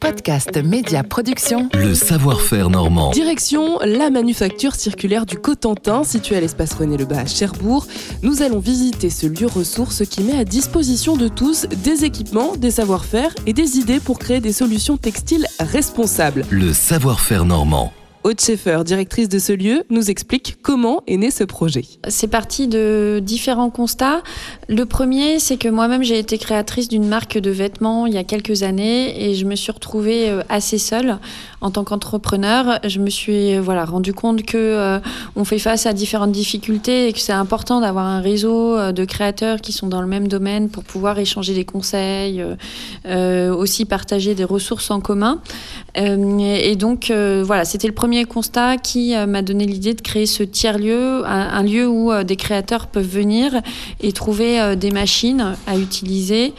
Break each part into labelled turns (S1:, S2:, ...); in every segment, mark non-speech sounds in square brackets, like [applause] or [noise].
S1: Podcast Média Production.
S2: Le savoir-faire normand.
S3: Direction la manufacture circulaire du Cotentin, située à l'espace René Lebas à Cherbourg. Nous allons visiter ce lieu ressource qui met à disposition de tous des équipements, des savoir-faire et des idées pour créer des solutions textiles responsables.
S2: Le savoir-faire normand.
S3: Aude Schaeffer, directrice de ce lieu, nous explique comment est né ce projet.
S4: C'est parti de différents constats. Le premier, c'est que moi-même, j'ai été créatrice d'une marque de vêtements il y a quelques années et je me suis retrouvée euh, assez seule en tant qu'entrepreneur. Je me suis euh, voilà, rendu compte que euh, on fait face à différentes difficultés et que c'est important d'avoir un réseau de créateurs qui sont dans le même domaine pour pouvoir échanger des conseils, aussi partager des ressources en commun. et donc, voilà, c'était le premier constat qui euh, m'a donné l'idée de créer ce tiers-lieu, un, lieu où euh, des créateurs peuvent venir et trouver euh, des machines à utiliser,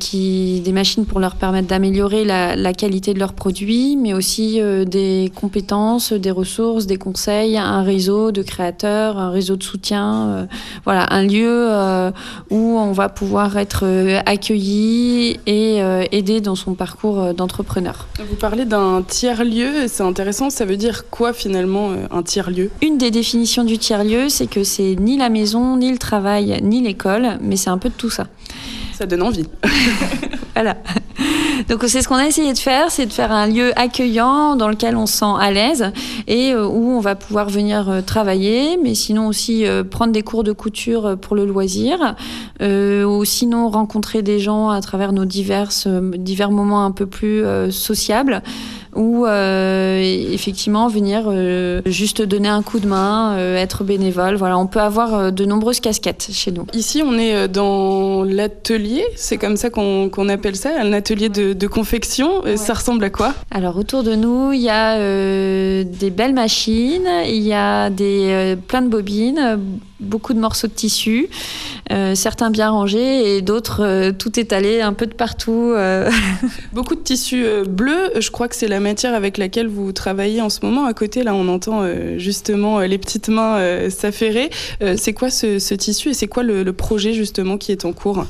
S4: qui, des machines pour leur permettre d'améliorer la, qualité de leurs produits, mais aussi des compétences, des ressources, des conseils, un réseau de créateurs, un réseau de soutien. voilà, un lieu où on va pouvoir être accueilli et aidé dans son parcours d'entrepreneur.
S3: Vous parlez d'un tiers-lieu, c'est intéressant, ça veut dire quoi finalement euh, un tiers-lieu?
S4: Une des définitions du tiers-lieu, c'est que c'est ni la maison, ni le travail, ni l'école, mais c'est un peu de tout ça.
S3: Ça donne envie. [laughs]
S4: voilà. Donc c'est ce qu'on a essayé de faire, c'est de faire un lieu accueillant dans lequel on se sent à l'aise et euh, où on va pouvoir venir euh, travailler, mais sinon aussi prendre des cours de couture pour le loisir, ou sinon rencontrer des gens à travers nos diverses, divers moments un peu plus sociables ou euh, effectivement venir euh, juste donner un coup de main, euh, être bénévole. Voilà, on peut avoir de nombreuses casquettes chez nous.
S3: Ici, on est dans l'atelier, c'est comme ça qu'on appelle ça, un atelier de, confection. Ça ressemble à quoi?
S4: Alors autour de nous, il y a des belles machines, il y a des plein de bobines beaucoup de morceaux de tissu, euh, certains bien rangés et d'autres euh, tout étalés un peu de partout. Euh. [laughs]
S3: Beaucoup de tissu bleu, je crois que c'est la matière avec laquelle vous travaillez en ce moment. À côté, là, on entend justement les petites mains s'affairer. c'est quoi ce, tissu et c'est quoi le projet justement qui est en cours?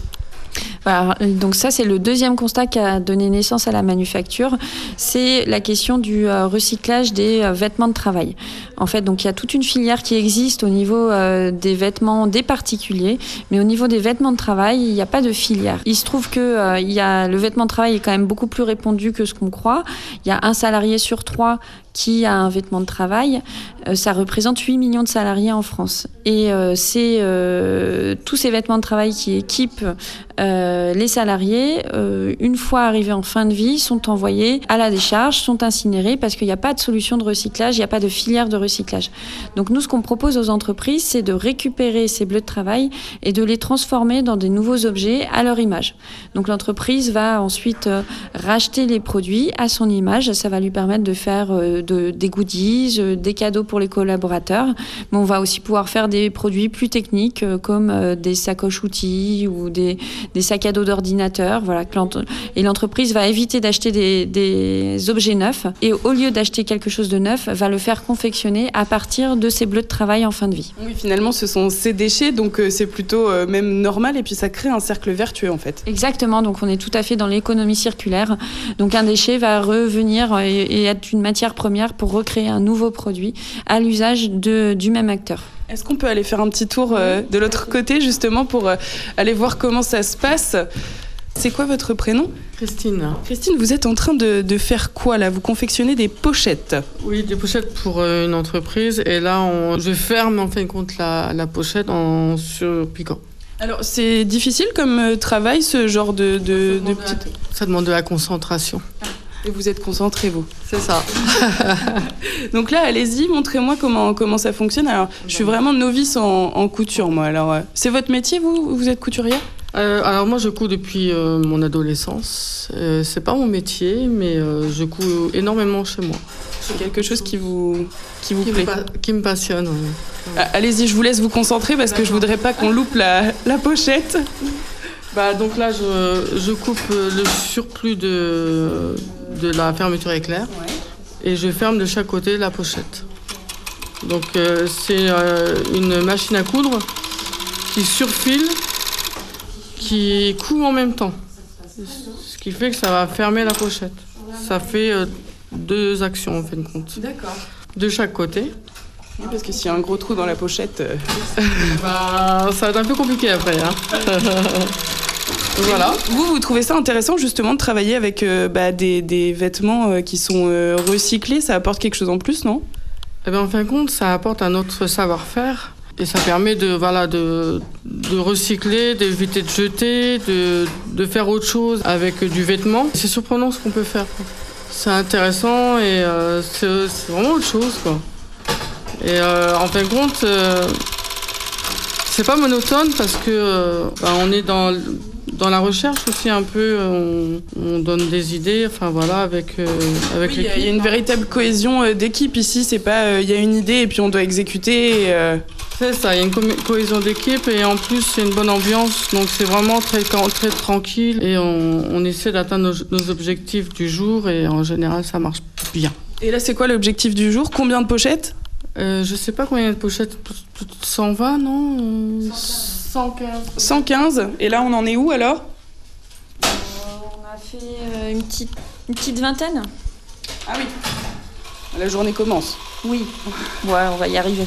S4: Donc ça, c'est le deuxième constat qui a donné naissance à la manufacture, c'est la question du euh, recyclage des euh, vêtements de travail. En fait, donc il y a toute une filière qui existe au niveau euh, des vêtements des particuliers, mais au niveau des vêtements de travail, il n'y a pas de filière. Il se trouve que y a, le vêtement de travail est quand même beaucoup plus répandu que ce qu'on croit. Il y a un salarié sur trois qui a un vêtement de travail, euh, ça représente 8 millions de salariés en France. Et euh, c'est euh, tous ces vêtements de travail qui équipent les salariés, une fois arrivés en fin de vie, sont envoyés à la décharge, sont incinérés parce qu'il n'y a pas de solution de recyclage, il n'y a pas de filière de recyclage. Donc nous, ce qu'on propose aux entreprises, c'est de récupérer ces bleus de travail et de les transformer dans des nouveaux objets à leur image. Donc l'entreprise va ensuite racheter les produits à son image, ça va lui permettre de faire de, des goodies, euh, des cadeaux pour les collaborateurs. Mais on va aussi pouvoir faire des produits plus techniques euh, comme euh, des sacoches outils ou des, des sacs à dos d'ordinateur. Voilà. Et l'entreprise va éviter d'acheter des, des, objets neufs et au lieu d'acheter quelque chose de neuf, va le faire confectionner à partir de ses bleus de travail en fin de vie.
S3: Oui, finalement, ce sont ces déchets, donc c'est plutôt même normal et puis ça crée un cercle vertueux en fait.
S4: Exactement, donc on est tout à fait dans l'économie circulaire. Donc un déchet va revenir et être une matière première pour recréer un nouveau produit à l'usage du même acteur.
S3: Est-ce qu'on peut aller faire un petit tour euh, de l'autre côté justement pour euh, aller voir comment ça se passe? C'est quoi votre prénom?
S5: Christine.
S3: Christine, vous êtes en train de, faire quoi là? Vous confectionnez des pochettes
S5: Oui, des pochettes pour euh, une entreprise. Et là, on, je ferme en fin de compte la, pochette en surpiquant.
S3: Alors, c'est difficile comme travail, ce genre de, de,
S5: Ça demande de la concentration.
S3: Et vous êtes concentré, vous
S5: C'est ça. [laughs]
S3: Donc là, allez-y, montrez-moi comment, comment ça fonctionne. Alors, je suis vraiment novice en, couture, moi. Alors, euh, c'est votre métier, vous Vous êtes couturière?
S5: Euh, alors moi je couds depuis euh, mon adolescence. c'est pas mon métier, mais je couds énormément chez moi.
S3: C'est quelque chose qui vous qui vous plaît,
S5: qui me passionne.
S3: Allez-y, je vous laisse vous concentrer parce que je voudrais pas qu'on loupe la, la pochette.
S5: Bah, donc là, je, je, coupe le surplus de, de la fermeture éclair et je ferme de chaque côté la pochette. Donc euh, c'est euh, une machine à coudre qui surfile, qui coud en même temps. Ce qui fait que ça va fermer la pochette. Ça fait euh, deux actions en fin de compte.
S3: D'accord.
S5: De chaque côté.
S3: Oui, parce que s'il y a un gros trou dans la pochette. [laughs]
S5: Bah, ça va être un peu compliqué après. Hein. [laughs] voilà.
S3: Vous, vous trouvez ça intéressant justement de travailler avec euh, bah, des, des vêtements euh, qui sont euh, recyclés? Ça apporte quelque chose en plus, non?
S5: Eh bien, en fin de compte, ça apporte un autre savoir-faire. Et ça permet de, voilà, de, de recycler, d'éviter de jeter, de, de faire autre chose avec du vêtement. C'est surprenant ce qu'on peut faire. C'est intéressant et euh, c'est c'est vraiment autre chose. Quoi. Et euh, en fin de compte, euh, c'est pas monotone parce que bah, on est dans, dans la recherche aussi un peu. euh, On, on donne des idées, enfin voilà, avec, euh, avec
S3: Oui, il y a- une véritable cohésion euh, d'équipe ici. C'est pas euh, il y a une idée et puis on doit exécuter.
S5: C'est ça, il y a une co- cohésion d'équipe et en plus c'est une bonne ambiance, donc c'est vraiment très, très tranquille et on, on essaie d'atteindre nos, nos objectifs du jour et en général ça marche bien.
S3: Et là, c'est quoi l'objectif du jour? Combien de pochettes?
S5: Euh, je sais pas combien il y a de pochettes, plus- plus de 120 non? Euh, 115.
S3: 115. Et là, on en est où alors?
S4: On a fait euh, une, petite, une petite vingtaine
S3: Ah oui. La journée commence.
S4: Oui. Ouais, on va y arriver.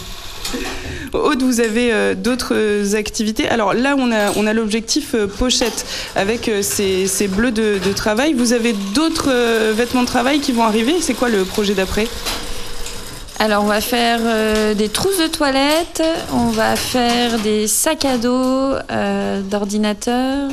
S3: Aude, vous avez euh, d'autres euh, activités? Alors là, on a, on a l'objectif euh, pochette avec euh, ces, ces bleus de, de travail. Vous avez d'autres euh, vêtements de travail qui vont arriver? C'est quoi le projet d'après?
S4: Alors, on va faire euh, des trousses de toilette, on va faire des sacs à dos euh, d'ordinateur,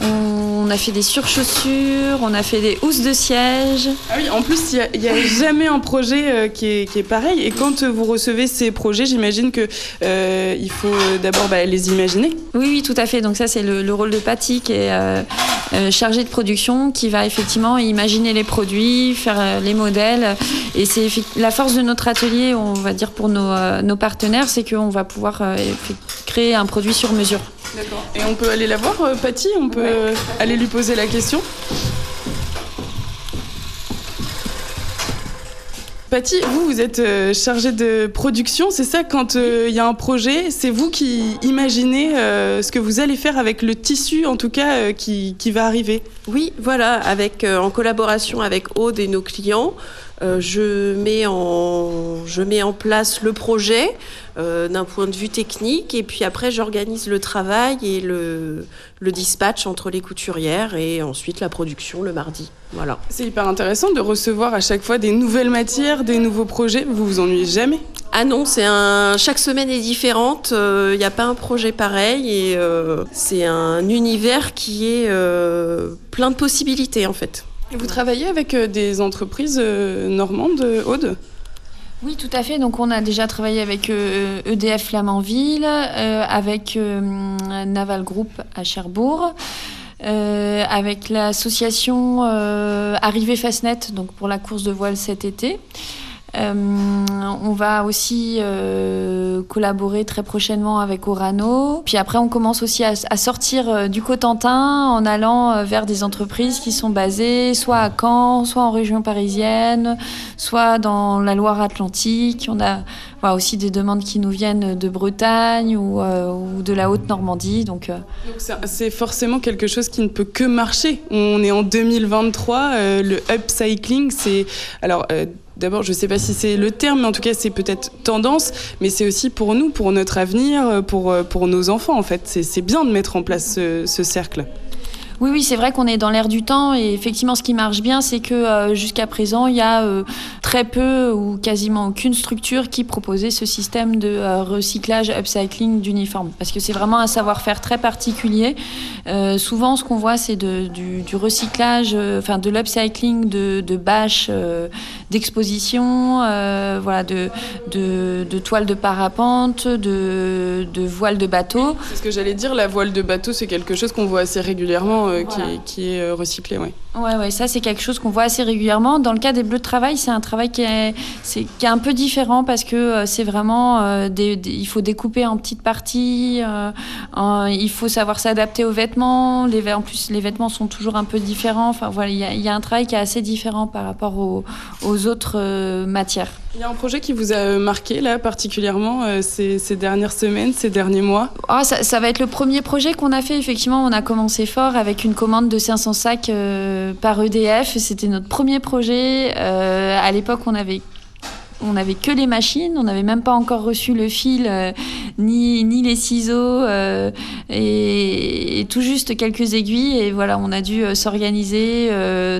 S4: on a fait des surchaussures, on a fait des housses de siège.
S3: Ah oui, en plus, il n'y a, [laughs] jamais un projet euh, qui, est, qui est pareil. Et quand euh, vous recevez ces projets, j'imagine que euh, il faut d'abord bah, les imaginer.
S4: Oui, oui, tout à fait. Donc ça, c'est le, le rôle de Patty qui est euh, chargé de production, qui va effectivement imaginer les produits, faire les modèles. Et c'est la force de notre atelier, on va dire pour nos, nos partenaires, c'est qu'on va pouvoir euh, créer un produit sur mesure.
S3: D'accord. Et on peut aller la voir, euh, Patty? On peut euh, aller lui poser la question? Patty, vous, vous êtes euh, chargée de production, c'est ça? Quand euh, il y a un projet, c'est vous qui imaginez euh, ce que vous allez faire avec le tissu, en tout cas, qui, qui va arriver?
S6: Oui, voilà, avec, en collaboration avec Aude et nos clients, euh, je, mets en, je mets en place le projet euh, d'un point de vue technique et puis après j'organise le travail et le, le dispatch entre les couturières et ensuite la production le mardi. Voilà.
S3: C'est hyper intéressant de recevoir à chaque fois des nouvelles matières, des nouveaux projets. Vous vous ennuyez jamais?
S6: Ah non, c'est un chaque semaine est différente. Il n'y a pas un projet pareil et euh, c'est un univers qui est euh, plein de possibilités en fait.
S3: Vous travaillez avec euh, des entreprises euh, normandes, euh, Aude?
S4: Oui, tout à fait. Donc, on a déjà travaillé avec EDF Flamanville, euh, avec Naval Group à Cherbourg. avec l'association Arrivée Fastnet, donc pour la course de voile cet été. Euh, on va aussi euh, collaborer très prochainement avec Orano. Puis après, on commence aussi à, sortir euh, du Cotentin en allant vers des entreprises qui sont basées soit à Caen, soit en région parisienne, soit dans la Loire-Atlantique. On a aussi des demandes qui nous viennent de Bretagne ou, de la Haute-Normandie. Donc,
S3: c'est- forcément quelque chose qui ne peut que marcher. On est en 2023, euh, le upcycling, c'est... Alors d'abord, je ne sais pas si c'est le terme, mais en tout cas c'est peut-être tendance, mais c'est aussi pour nous, pour notre avenir, pour, euh, pour nos enfants en fait. C'est c'est bien de mettre en place ce, ce cercle.
S4: Oui, oui, c'est vrai qu'on est dans l'air du temps et effectivement, ce qui marche bien, c'est que euh, jusqu'à présent, il y a euh, très peu ou quasiment aucune structure qui proposait ce système de euh, recyclage, upcycling d'uniformes. Parce que c'est vraiment un savoir-faire très particulier. Souvent, ce qu'on voit, c'est du, recyclage, enfin de l'upcycling de, bâches d'exposition, voilà, de, de, toiles de parapente, de, de voiles de bateau.
S3: C'est ce que j'allais dire, la voile de bateau, c'est quelque chose qu'on voit assez régulièrement, qui
S4: Voilà.
S3: est, qui est, euh, recyclé. Ouais.
S4: Ouais, ouais, ça c'est quelque chose qu'on voit assez régulièrement. Dans le cas des bleus de travail, c'est un travail qui est, c'est, qui est un peu différent parce que euh, c'est vraiment, euh, des, des- il faut découper en petites parties, euh, en- il faut savoir s'adapter aux vêtements. Les, en plus, les vêtements sont toujours un peu différents. Enfin voilà, il y a, il y a un travail qui est assez différent par rapport aux, aux autres matières.
S3: Il y a un projet qui vous a marqué là particulièrement ces, ces dernières semaines, ces derniers mois?
S4: Ah, ça, ça va être le premier projet qu'on a fait. Effectivement, on a commencé fort avec une commande de 500 sacs par EDF. C'était notre premier projet. Euh, à l'époque, on avait on n'avait que les machines, on n'avait même pas encore reçu le fil, euh, ni, ni les ciseaux, euh, et, tout juste quelques aiguilles. Et voilà, on a dû euh, s'organiser,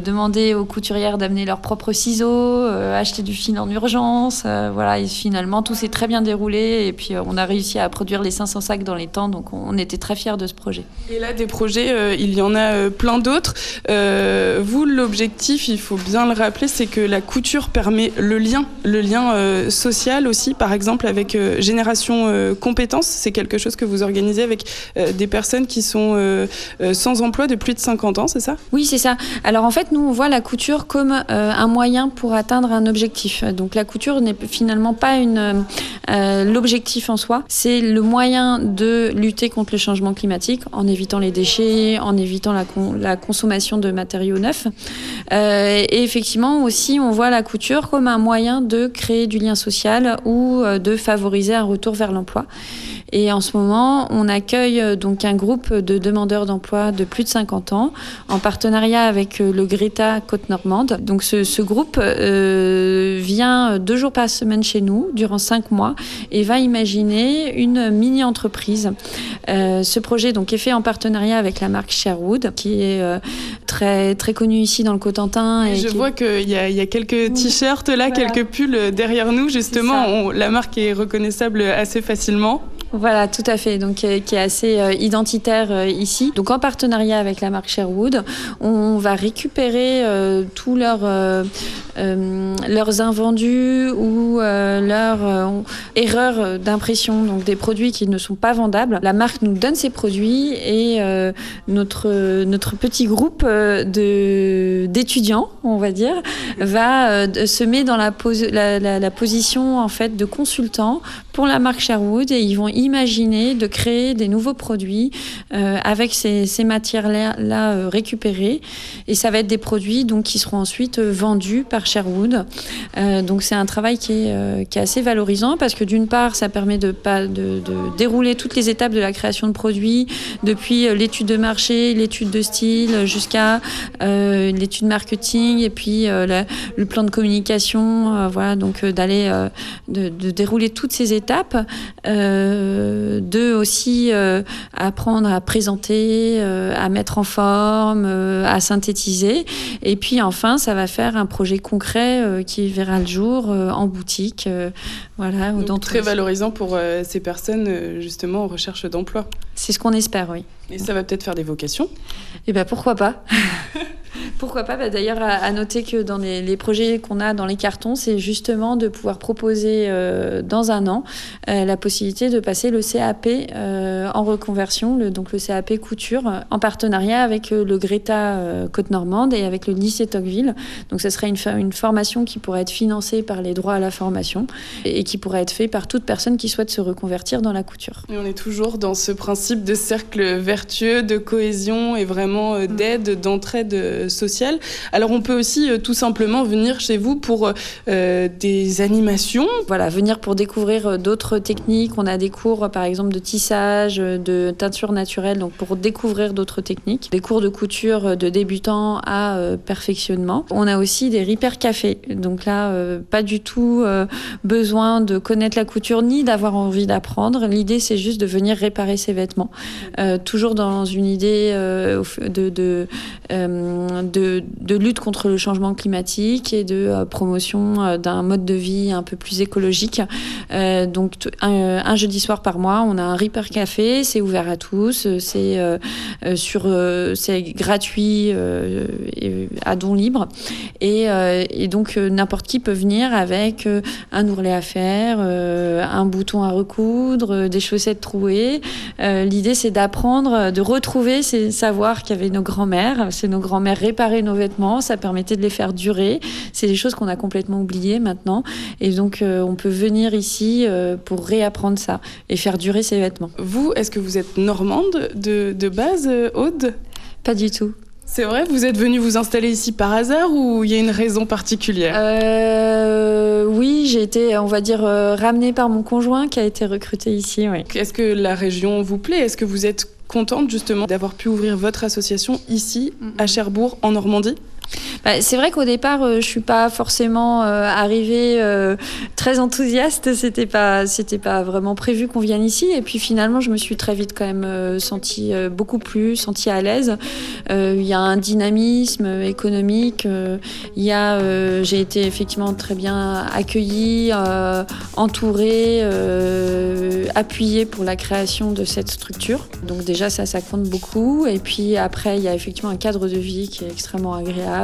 S4: demander aux couturières d'amener leurs propres ciseaux, acheter du fil en urgence. voilà, et finalement, tout s'est très bien déroulé. Et puis, on a réussi à produire les 500 sacs dans les temps. Donc, on, était très fiers de ce projet.
S3: Et là, des projets, il y en a plein d'autres. Vous, l'objectif, il faut bien le rappeler, c'est que la couture permet le lien, le lien euh, social aussi, par exemple avec euh, Génération euh, Compétences. C'est quelque chose que vous organisez avec des personnes qui sont sans emploi de plus de 50 ans, c'est ça?
S4: Oui, c'est ça. Alors en fait, nous, on voit la couture comme un moyen pour atteindre un objectif. Donc la couture n'est finalement pas une l'objectif en soi, c'est le moyen de lutter contre le changement climatique en évitant les déchets, en évitant la, con- la consommation de matériaux neufs. Et effectivement aussi, on voit la couture comme un moyen de créer du lien social ou euh, de favoriser un retour vers l'emploi. Et en ce moment, on accueille euh, donc un groupe de demandeurs d'emploi de plus de 50 ans en partenariat avec euh, le Greta Côte-Normande. Donc ce, ce groupe euh, vient deux jours par semaine chez nous durant cinq mois et va imaginer une mini-entreprise. Euh, ce projet donc est fait en partenariat avec la marque Sherwood qui est euh, très très connue ici dans le Cotentin. Et
S3: Je vois qu'il y, y a quelques t-shirts là,
S4: Voilà.
S3: quelques pulls derrière nous. Justement, on- la marque est reconnaissable assez facilement.
S4: Voilà, tout à fait. Donc, euh, qui est assez euh, identitaire euh, ici. Donc, en partenariat avec la marque Sherwood, on va récupérer tous leurs leurs invendus ou leurs erreurs d'impression, donc des produits qui ne sont pas vendables. La marque nous donne ces produits et notre notre petit groupe de d'étudiants, on va dire, va se met dans la, la- la position en fait de consultant pour la marque Sherwood et ils vont imaginer de créer des nouveaux produits euh, avec ces, matières-là là, euh, récupérées. Et ça va être des produits donc qui seront ensuite euh, vendus par Sherwood. Donc c'est un travail qui est, assez valorisant parce que d'une part ça permet de, dérouler toutes les étapes de la création de produits depuis l'étude de marché, l'étude de style jusqu'à l'étude marketing et puis le plan de communication, voilà. Donc d'aller de, dérouler toutes ces étapes, de aussi euh, apprendre à présenter, euh, à mettre en forme, euh, à synthétiser, et puis enfin ça va faire un projet concret qui verra le jour en boutique, voilà.
S3: Donc, très valorisant pour ces personnes justement en recherche d'emploi.
S4: C'est ce qu'on espère, oui.
S3: Et ça va peut-être faire des vocations.
S4: Eh ben pourquoi pas [laughs] Pourquoi pas Bah, D'ailleurs, à, noter que dans les, les projets qu'on a dans les cartons, c'est justement de pouvoir proposer euh, dans un an euh, la possibilité de passer le CAP euh, en reconversion, le, donc le CAP couture, en partenariat avec le Greta Côte-Normande et avec le lycée Tocqueville. Donc, ce serait une, formation qui pourrait être financée par les droits à la formation et qui pourrait être faite par toute personne qui souhaite se reconvertir dans la couture.
S3: Et on est toujours dans ce principe de cercle vertueux, de cohésion et vraiment euh, d'aide, d'entraide euh, sociale. Alors on peut aussi euh, tout simplement venir chez vous pour euh, des animations.
S4: Voilà, venir pour découvrir d'autres techniques. On a des cours, par exemple, de tissage, de teinture naturelle, donc pour découvrir d'autres techniques. Des cours de couture de débutants à euh, perfectionnement. On a aussi des repair cafés. Donc là, euh, pas du tout besoin de connaître la couture ni d'avoir envie d'apprendre. L'idée, c'est juste de venir réparer ses vêtements. Euh, toujours dans une idée euh, euh, de, lutte contre le changement climatique et de promotion d'un mode de vie un peu plus écologique. Donc un, jeudi soir par mois, on a un Reaper Café, c'est ouvert à tous, c'est gratuit à don libre et, donc n'importe qui peut venir avec un ourlet à faire, un bouton à recoudre, des chaussettes trouées. L'idée c'est d'apprendre, de retrouver ces savoirs qu'avaient nos grands-mères. C'est nos grands-mères réparer nos vêtements, ça permettait de les faire durer. C'est des choses qu'on a complètement oubliées maintenant. Et donc, euh, on peut venir ici euh, pour réapprendre ça et faire durer ses vêtements.
S3: Vous, est-ce que vous êtes normande de, de base, euh, Aude?
S4: Pas du tout.
S3: C'est vrai, vous êtes venu vous installer ici par hasard ou il y a une raison particulière?
S4: Euh, Oui, j'ai été, on va dire, euh, ramenée par mon conjoint qui a été recruté ici. Oui.
S3: Est-ce que la région vous plaît? Est-ce que vous êtes contente justement d'avoir pu ouvrir votre association ici, à Cherbourg, en Normandie?
S4: Bah, c'est vrai qu'au départ, euh, je suis pas forcément euh, arrivée euh, très enthousiaste. C'était pas, c'était pas vraiment prévu qu'on vienne ici. Et puis finalement, je me suis très vite quand même euh, sentie beaucoup plus, sentie à l'aise. Il y a un dynamisme économique. Il y a, j'ai été effectivement très bien accueillie, entourée, appuyée pour la création de cette structure. Donc déjà, ça, ça compte beaucoup. Et puis après, il y a effectivement un cadre de vie qui est extrêmement agréable.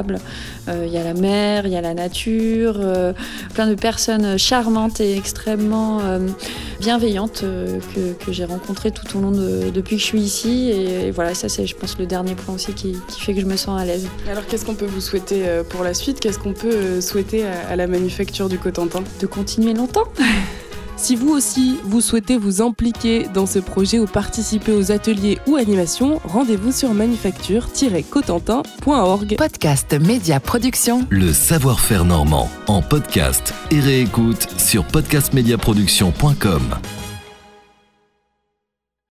S4: Euh, Il y a la mer, il y a la nature, euh, plein de personnes charmantes et extrêmement euh, bienveillantes que, que j'ai rencontrées tout au long de, depuis que je suis ici. Et, voilà, ça c'est, je pense, le dernier point aussi qui, qui fait que je me sens à l'aise.
S3: Alors qu'est-ce qu'on peut vous souhaiter pour la suite? Qu'est-ce qu'on peut souhaiter à la manufacture du Cotentin?
S4: De continuer longtemps. [laughs]
S3: Si vous aussi, vous souhaitez vous impliquer dans ce projet ou participer aux ateliers ou animations, rendez-vous sur manufacture-cotentin.org.
S1: Podcast Média Production.
S2: Le savoir-faire normand en podcast et réécoute sur podcastmediaproduction.com.